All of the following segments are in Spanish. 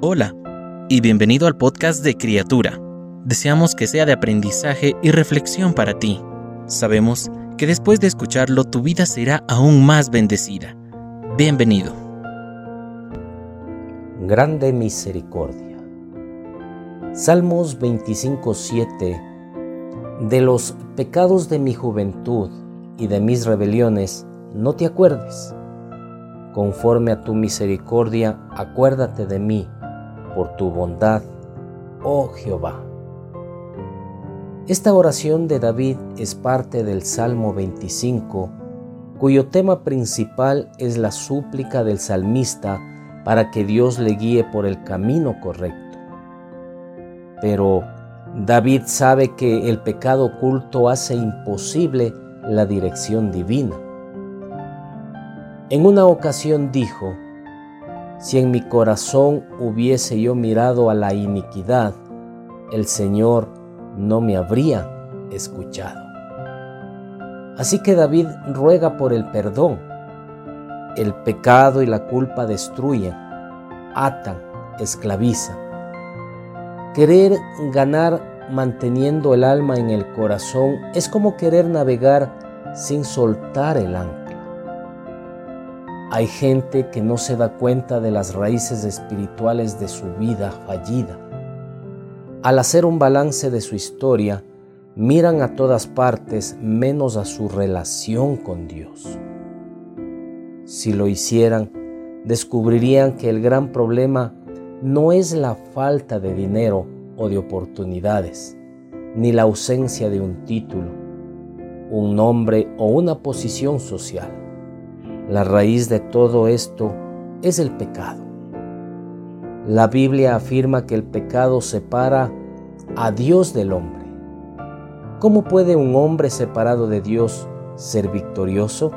Hola y bienvenido al podcast de Criatura. Deseamos que sea de aprendizaje y reflexión para ti. Sabemos que después de escucharlo tu vida será aún más bendecida. Bienvenido. Grande misericordia. Salmos 25:7 De los pecados de mi juventud y de mis rebeliones no te acuerdes. Conforme a tu misericordia, acuérdate de mí por tu bondad, oh Jehová. Esta oración de David es parte del Salmo 25, cuyo tema principal es la súplica del salmista para que Dios le guíe por el camino correcto. Pero David sabe que el pecado oculto hace imposible la dirección divina. En una ocasión dijo, si en mi corazón hubiese yo mirado a la iniquidad, el Señor no me habría escuchado. Así que David ruega por el perdón. El pecado y la culpa destruyen, atan, esclavizan. Querer ganar manteniendo el alma en el corazón es como querer navegar sin soltar el ancla. Hay gente que no se da cuenta de las raíces espirituales de su vida fallida. Al hacer un balance de su historia, miran a todas partes menos a su relación con Dios. Si lo hicieran, descubrirían que el gran problema no es la falta de dinero o de oportunidades, ni la ausencia de un título, un nombre o una posición social la raíz de todo esto es el pecado. La Biblia afirma que el pecado separa a Dios del hombre. ¿Cómo puede un hombre separado de Dios ser victorioso?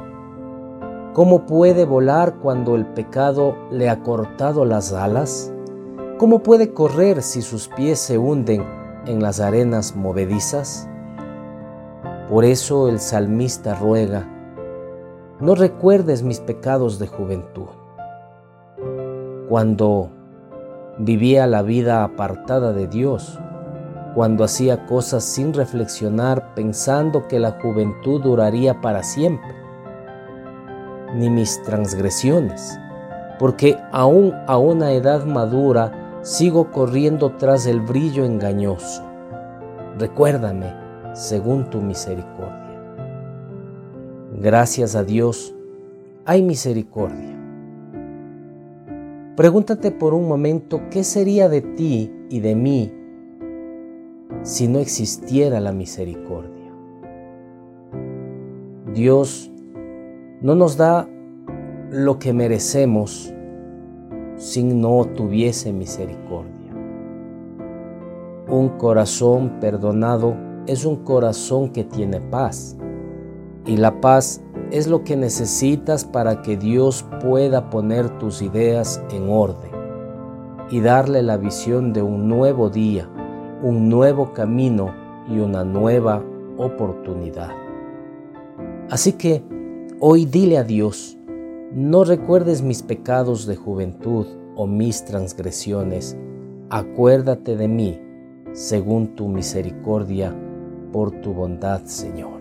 ¿Cómo puede volar cuando el pecado le ha cortado las alas? ¿Cómo puede correr si sus pies se hunden en las arenas movedizas? Por eso el salmista ruega, no recuerdes mis pecados de juventud. Cuando vivía la vida apartada de Dios, cuando hacía cosas sin reflexionar pensando que la juventud duraría para siempre, ni mis transgresiones, porque aún a una edad madura sigo corriendo tras el brillo engañoso. Recuérdame según tu misericordia. Gracias a Dios hay misericordia. Pregúntate por un momento qué sería de ti y de mí si no existiera la misericordia. Dios no nos da lo que merecemos si no tuviese misericordia. Un corazón perdonado es un corazón que tiene paz. Y la paz es lo que necesitas para que Dios pueda poner tus ideas en orden y darle la visión de un nuevo día, un nuevo camino y una nueva oportunidad. Así que hoy dile a Dios, no recuerdes mis pecados de juventud o mis transgresiones, acuérdate de mí según tu misericordia por tu bondad, Señor.